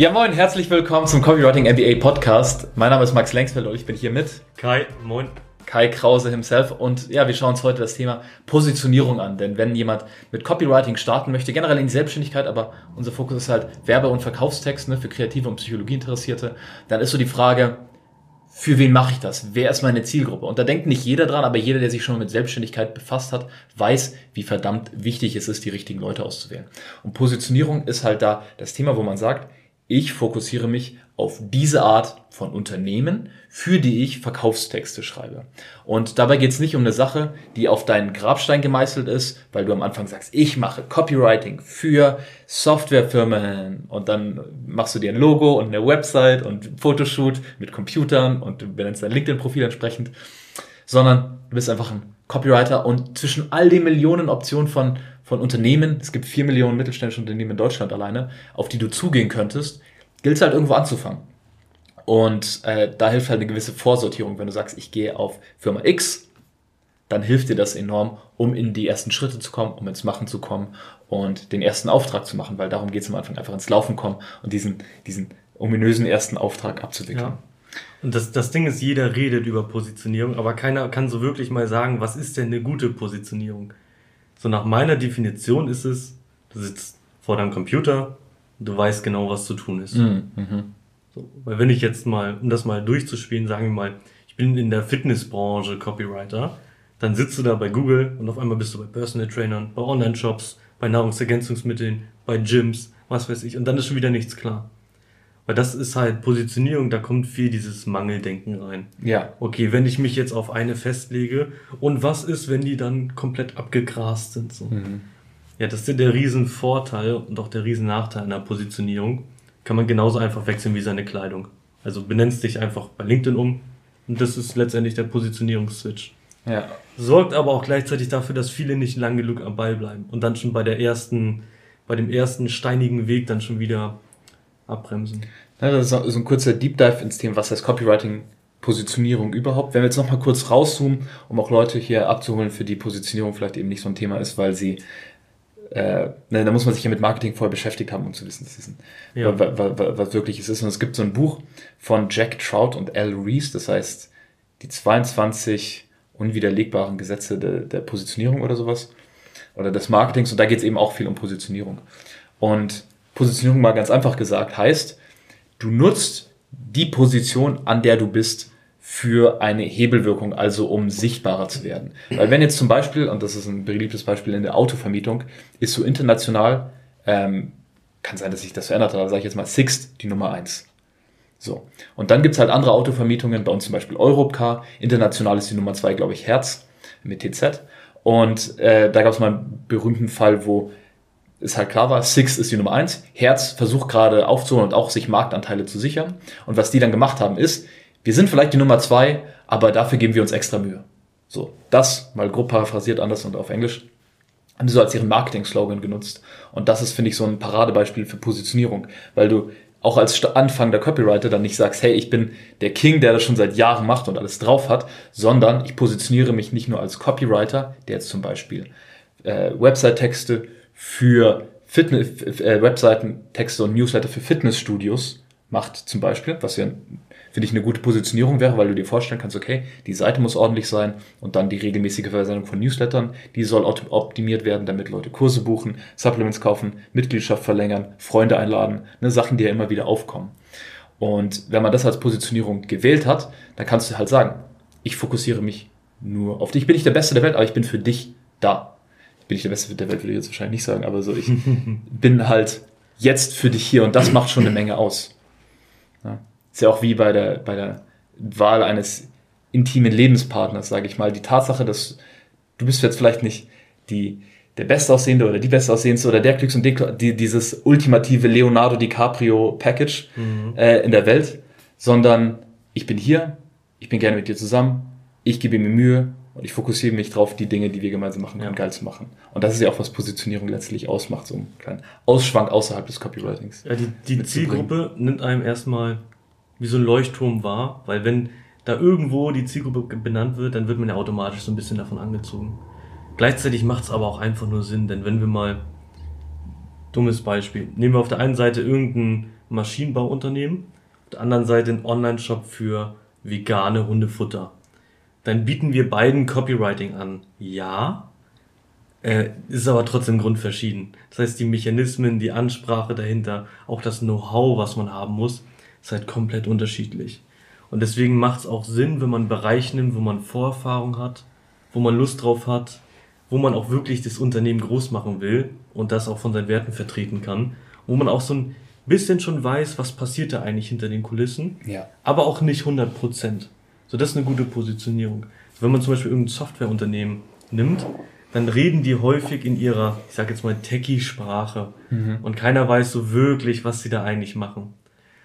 Ja, moin, herzlich willkommen zum Copywriting MBA Podcast. Mein Name ist Max Lengsfeld und ich bin hier mit Kai, moin. Kai Krause himself. Und ja, wir schauen uns heute das Thema Positionierung an. Denn wenn jemand mit Copywriting starten möchte, generell in die Selbstständigkeit, aber unser Fokus ist halt Werbe- und Verkaufstext ne, für Kreative und Psychologieinteressierte, dann ist so die Frage, für wen mache ich das? Wer ist meine Zielgruppe? Und da denkt nicht jeder dran, aber jeder, der sich schon mit Selbstständigkeit befasst hat, weiß, wie verdammt wichtig es ist, die richtigen Leute auszuwählen. Und Positionierung ist halt da das Thema, wo man sagt, ich fokussiere mich auf diese Art von Unternehmen, für die ich Verkaufstexte schreibe. Und dabei geht es nicht um eine Sache, die auf deinen Grabstein gemeißelt ist, weil du am Anfang sagst, ich mache Copywriting für Softwarefirmen und dann machst du dir ein Logo und eine Website und Fotoshoot mit Computern und du benennst dein LinkedIn-Profil entsprechend, sondern du bist einfach ein Copywriter und zwischen all den Millionen Optionen von von Unternehmen, es gibt vier Millionen mittelständische Unternehmen in Deutschland alleine, auf die du zugehen könntest, gilt es halt irgendwo anzufangen. Und äh, da hilft halt eine gewisse Vorsortierung. Wenn du sagst, ich gehe auf Firma X, dann hilft dir das enorm, um in die ersten Schritte zu kommen, um ins Machen zu kommen und den ersten Auftrag zu machen, weil darum geht es am Anfang einfach ins Laufen kommen und diesen, diesen ominösen ersten Auftrag abzuwickeln. Ja. Und das, das Ding ist, jeder redet über Positionierung, aber keiner kann so wirklich mal sagen, was ist denn eine gute Positionierung? So nach meiner Definition ist es, du sitzt vor deinem Computer und du weißt genau, was zu tun ist. Mhm. mhm. So, weil wenn ich jetzt mal, um das mal durchzuspielen, sagen wir mal, ich bin in der Fitnessbranche Copywriter, dann sitzt du da bei Google und auf einmal bist du bei Personal Trainern, bei Online-Shops, bei Nahrungsergänzungsmitteln, bei Gyms, was weiß ich, und dann ist schon wieder nichts klar. Weil das ist halt Positionierung, da kommt viel dieses Mangeldenken rein. Ja. Okay, wenn ich mich jetzt auf eine festlege und was ist, wenn die dann komplett abgegrast sind? So. Mhm. Ja, das ist der Riesenvorteil und auch der Riesennachteil einer Positionierung. Kann man genauso einfach wechseln wie seine Kleidung. Also benennst dich einfach bei LinkedIn um und das ist letztendlich der Positionierungsswitch. Ja. Sorgt aber auch gleichzeitig dafür, dass viele nicht lang genug am Ball bleiben und dann schon bei der ersten, bei dem ersten steinigen Weg dann schon wieder abbremsen. Ja, das ist so ein kurzer Deep Dive ins Thema, was heißt Copywriting, Positionierung überhaupt. Wenn wir jetzt nochmal kurz rauszoomen, um auch Leute hier abzuholen, für die Positionierung vielleicht eben nicht so ein Thema ist, weil sie äh, ne, da muss man sich ja mit Marketing vorher beschäftigt haben, um zu wissen, ist ja. was, wirklich es ist. Und es gibt so ein Buch von Jack Trout und Al Reese, das heißt die 22 unwiderlegbaren Gesetze de, der Positionierung oder sowas. Oder des Marketings. Und da geht es eben auch viel um Positionierung. Und Positionierung mal ganz einfach gesagt heißt, du nutzt die Position, an der du bist, für eine Hebelwirkung, also um sichtbarer zu werden. Weil wenn jetzt zum Beispiel, und das ist ein beliebtes Beispiel in der Autovermietung, ist so international, ähm, kann sein, dass sich das verändert hat, aber sage ich jetzt mal Sixt die Nummer eins. So. Und dann gibt's halt andere Autovermietungen, bei uns zum Beispiel Europcar, international ist die Nummer zwei, glaube ich, Herz mit TZ. Und äh, da gab es mal einen berühmten Fall, wo ist halt klar war, Six ist die Nummer eins. Herz versucht gerade aufzuholen und auch sich Marktanteile zu sichern. Und was die dann gemacht haben, ist, wir sind vielleicht die Nummer zwei, aber dafür geben wir uns extra Mühe. So, das, mal grob paraphrasiert anders und auf Englisch, haben sie so als ihren Marketing-Slogan genutzt. Und das ist, finde ich, so ein Paradebeispiel für Positionierung, weil du auch als Anfang der Copywriter dann nicht sagst, hey, ich bin der King, der das schon seit Jahren macht und alles drauf hat, sondern ich positioniere mich nicht nur als Copywriter, der jetzt zum Beispiel äh, Website-Texte für Fitness, äh, Webseiten, Texte und Newsletter für Fitnessstudios macht zum Beispiel, was ja, finde ich, eine gute Positionierung wäre, weil du dir vorstellen kannst, okay, die Seite muss ordentlich sein und dann die regelmäßige Versendung von Newslettern, die soll optimiert werden, damit Leute Kurse buchen, Supplements kaufen, Mitgliedschaft verlängern, Freunde einladen, ne, Sachen, die ja immer wieder aufkommen. Und wenn man das als Positionierung gewählt hat, dann kannst du halt sagen, ich fokussiere mich nur auf dich. Ich bin nicht der Beste der Welt, aber ich bin für dich da bin ich der Beste der Welt, würde ich jetzt wahrscheinlich nicht sagen, aber so, ich bin halt jetzt für dich hier und das macht schon eine Menge aus. Ja. Ist ja auch wie bei der, bei der Wahl eines intimen Lebenspartners, sage ich mal. Die Tatsache, dass du bist jetzt vielleicht nicht die, der Bestaussehende oder die Bestaussehendste oder der Glücks- und die, dieses ultimative Leonardo DiCaprio Package mhm. äh, in der Welt, sondern ich bin hier, ich bin gerne mit dir zusammen, ich gebe mir Mühe, und ich fokussiere mich drauf, die Dinge, die wir gemeinsam machen können, ja. geil zu machen. Und das ist ja auch, was Positionierung letztlich ausmacht, so einen kleinen Ausschwank außerhalb des Copywritings. Ja, die, die Zielgruppe nimmt einem erstmal wie so ein Leuchtturm wahr, weil wenn da irgendwo die Zielgruppe benannt wird, dann wird man ja automatisch so ein bisschen davon angezogen. Gleichzeitig macht es aber auch einfach nur Sinn, denn wenn wir mal, dummes Beispiel, nehmen wir auf der einen Seite irgendeinen Maschinenbauunternehmen, auf der anderen Seite ein Online-Shop für vegane Hundefutter. Dann bieten wir beiden Copywriting an. Ja, äh, ist aber trotzdem grundverschieden. Das heißt, die Mechanismen, die Ansprache dahinter, auch das Know-how, was man haben muss, ist halt komplett unterschiedlich. Und deswegen macht es auch Sinn, wenn man Bereich nimmt, wo man Vorerfahrung hat, wo man Lust drauf hat, wo man auch wirklich das Unternehmen groß machen will und das auch von seinen Werten vertreten kann, wo man auch so ein bisschen schon weiß, was passiert da eigentlich hinter den Kulissen, Ja. aber auch nicht 100 Prozent. So, das ist eine gute Positionierung. Wenn man zum Beispiel irgendein Softwareunternehmen nimmt, dann reden die häufig in ihrer, ich sag jetzt mal, Techie-Sprache und keiner weiß so wirklich, was sie da eigentlich machen.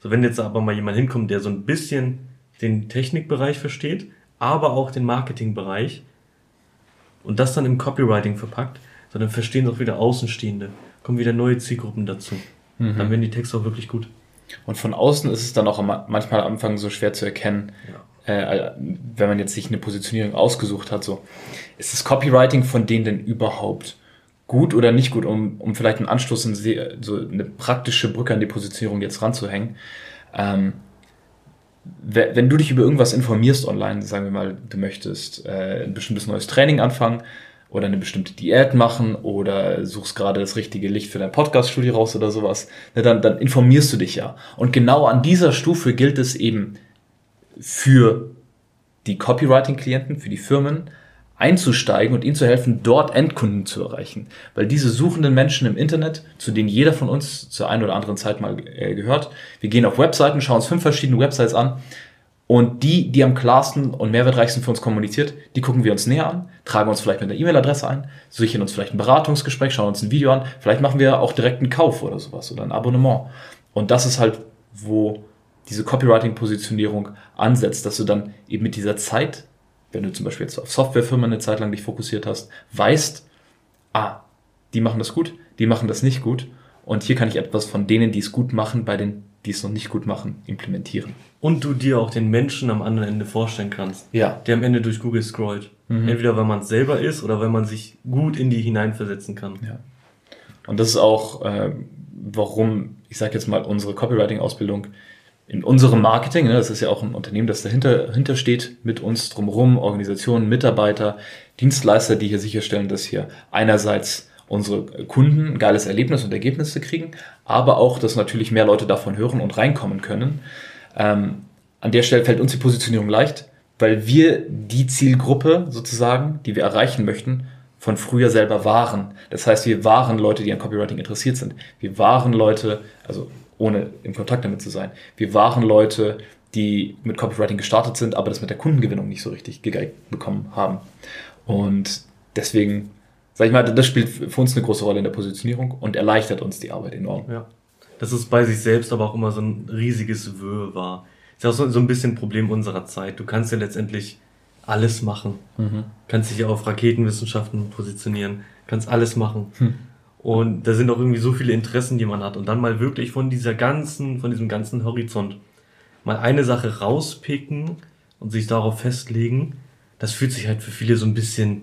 So, wenn jetzt aber mal jemand hinkommt, der so ein bisschen den Technikbereich versteht, aber auch den Marketingbereich und das dann im Copywriting verpackt, so dann verstehen es auch wieder Außenstehende, kommen wieder neue Zielgruppen dazu. Dann werden die Texte auch wirklich gut. Und von außen ist es dann auch manchmal am Anfang so schwer zu erkennen, äh, wenn man jetzt sich eine Positionierung ausgesucht hat, so ist das Copywriting von denen denn überhaupt gut oder nicht gut, um, um vielleicht einen Anstoß in so eine praktische Brücke an die Positionierung jetzt ranzuhängen. Ähm, we- wenn du dich über irgendwas informierst online, sagen wir mal, du möchtest äh, ein bestimmtes neues Training anfangen oder eine bestimmte Diät machen oder suchst gerade das richtige Licht für dein Podcast-Studio raus oder sowas, ne, dann, dann informierst du dich ja. Und genau an dieser Stufe gilt es eben für die Copywriting-Klienten, für die Firmen, einzusteigen und ihnen zu helfen, dort Endkunden zu erreichen. Weil diese suchenden Menschen im Internet, zu denen jeder von uns zur einen oder anderen Zeit mal äh, gehört, wir gehen auf Webseiten, schauen uns fünf verschiedene Websites an und die, die am klarsten und mehrwertreichsten für uns kommuniziert, die gucken wir uns näher an, tragen uns vielleicht mit einer E-Mail-Adresse ein, sichern uns vielleicht ein Beratungsgespräch, schauen uns ein Video an, vielleicht machen wir auch direkt einen Kauf oder sowas oder ein Abonnement. Und das ist halt, wo diese Copywriting-Positionierung ansetzt, dass du dann eben mit dieser Zeit, wenn du zum Beispiel jetzt auf Softwarefirmen eine Zeit lang dich fokussiert hast, weißt, ah, die machen das gut, die machen das nicht gut und hier kann ich etwas von denen, die es gut machen, bei denen, die es noch nicht gut machen, implementieren. Und du dir auch den Menschen am anderen Ende vorstellen kannst, Ja, der am Ende durch Google scrollt. Entweder weil man es selber ist oder weil man sich gut in die hineinversetzen kann. Ja. Und das ist auch, äh, warum, ich sage jetzt mal, unsere Copywriting-Ausbildung in unserem Marketing, ne, das ist ja auch ein Unternehmen, das dahinter, dahinter steht, mit uns drumherum, Organisationen, Mitarbeiter, Dienstleister, die hier sicherstellen, dass hier einerseits unsere Kunden ein geiles Erlebnis und Ergebnisse kriegen, aber auch, dass natürlich mehr Leute davon hören und reinkommen können. Ähm, an der Stelle fällt uns die Positionierung leicht, weil wir die Zielgruppe sozusagen, die wir erreichen möchten, von früher selber waren. Das heißt, wir waren Leute, die an Copywriting interessiert sind. Wir waren Leute, also ohne im Kontakt damit zu sein, wir waren Leute, die mit Copywriting gestartet sind, aber das mit der Kundengewinnung nicht so richtig gegeigt bekommen haben. Und deswegen, sag ich mal, das spielt für uns eine große Rolle in der Positionierung und erleichtert uns die Arbeit enorm. Ja. Das ist bei sich selbst aber auch immer so ein riesiges Wirrwarr. Ist ja auch so, so ein bisschen ein Problem unserer Zeit. Du kannst ja letztendlich alles machen. Kannst dich ja auf Raketenwissenschaften positionieren. Kannst alles machen. Und da sind auch irgendwie so viele Interessen, die man hat. Und dann mal wirklich von dieser ganzen, von diesem ganzen Horizont mal eine Sache rauspicken und sich darauf festlegen, das fühlt sich halt für viele so ein bisschen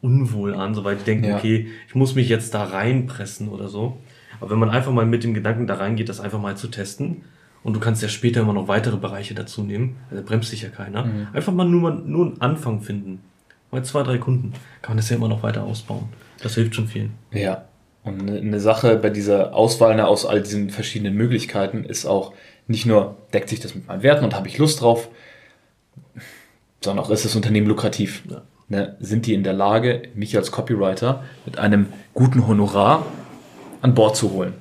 unwohl an, soweit die denken, Ja. okay, ich muss mich jetzt da reinpressen oder so. Aber wenn man einfach mal mit dem Gedanken da reingeht, das einfach mal zu testen, und du kannst ja später immer noch weitere Bereiche dazu nehmen, also bremst sich ja keiner, einfach mal nur, mal nur einen Anfang finden. Bei zwei, drei Kunden kann man das ja immer noch weiter ausbauen. Das hilft schon vielen. Ja. Und eine- Sache bei dieser Auswahl ne, aus all diesen verschiedenen Möglichkeiten ist auch nicht nur, deckt sich das mit meinen Werten und habe ich Lust drauf, sondern auch ist das Unternehmen lukrativ. Ja. Ne, sind die in der Lage, mich als Copywriter mit einem guten Honorar an Bord zu holen?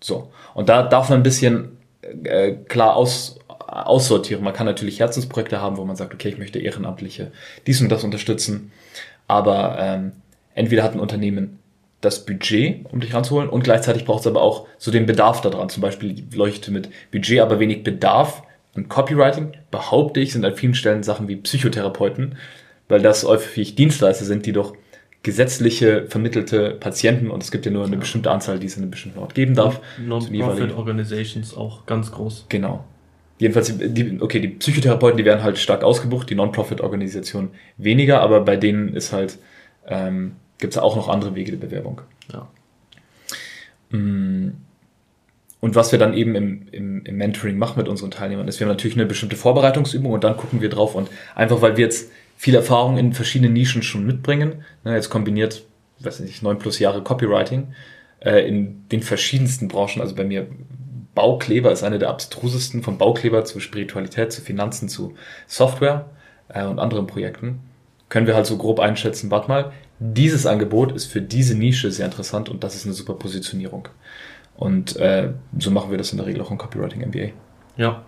So. Und da darf man ein bisschen äh, klar aus, aussortieren. Man kann natürlich Herzensprojekte haben, wo man sagt, okay, ich möchte Ehrenamtliche dies und das unterstützen. Aber ähm, entweder hat ein Unternehmen das Budget, um dich ranzuholen, und gleichzeitig braucht es aber auch so den Bedarf daran. Zum Beispiel Leute mit Budget, aber wenig Bedarf. Und Copywriting, behaupte ich, sind an vielen Stellen Sachen wie Psychotherapeuten, weil das häufig Dienstleister sind, die doch gesetzliche vermittelte Patienten, und es gibt ja nur eine bestimmte Anzahl, die es in einem bestimmten Ort geben darf. Non-Profit Organizations auch ganz groß. Genau. Jedenfalls, die, okay, die Psychotherapeuten, die werden halt stark ausgebucht, die Non-Profit-Organisationen weniger, aber bei denen ist halt, ähm, gibt es auch noch andere Wege der Bewerbung. Ja. Mm. Und was wir dann eben im, im, im Mentoring machen mit unseren Teilnehmern, ist, wir haben natürlich eine bestimmte Vorbereitungsübung und dann gucken wir drauf und einfach, weil wir jetzt viel Erfahrung in verschiedenen Nischen schon mitbringen, ne, jetzt kombiniert, weiß nicht, neun plus Jahre Copywriting, äh, in den verschiedensten Branchen, also bei mir Baukleber ist eine der abstrusesten, von Baukleber zu Spiritualität, zu Finanzen, zu Software äh, und anderen Projekten, können wir halt so grob einschätzen, warte mal, dieses Angebot ist für diese Nische sehr interessant und das ist eine super Positionierung. Und äh, so machen wir das in der Regel auch im Copywriting MBA. Ja.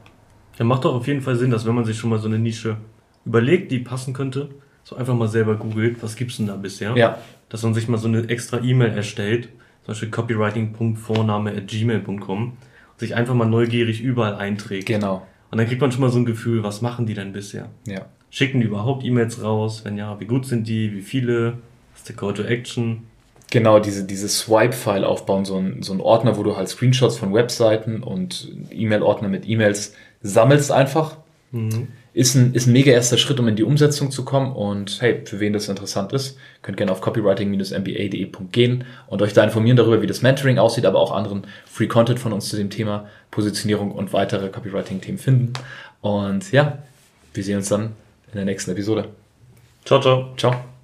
Ja, macht doch auf jeden Fall Sinn, dass wenn man sich schon mal so eine Nische überlegt, die passen könnte, so einfach mal selber googelt, was gibt's denn da bisher? Ja. Dass man sich mal so eine extra E-Mail erstellt, zum Beispiel copywriting.vorname.gmail.com und sich einfach mal neugierig überall einträgt. Genau. Und dann kriegt man schon mal so ein Gefühl, was machen die denn bisher? Ja. Schicken die überhaupt E-Mails raus? Wenn ja, wie gut sind die? Wie viele? Was ist der Call to Action? Genau, diese, diese Swipe-File aufbauen, so ein, so ein Ordner, wo du halt Screenshots von Webseiten und E-Mail-Ordner mit E-Mails sammelst einfach. Mhm. Ist ein, ist ein mega erster Schritt, um in die Umsetzung zu kommen. Und hey, für wen das interessant ist, könnt gerne auf copywriting-mba.de gehen und euch da informieren darüber, wie das Mentoring aussieht, aber auch anderen Free Content von uns zu dem Thema Positionierung und weitere Copywriting-Themen finden. Und ja, wir sehen uns dann in der nächsten Episode. Ciao, ciao. Ciao.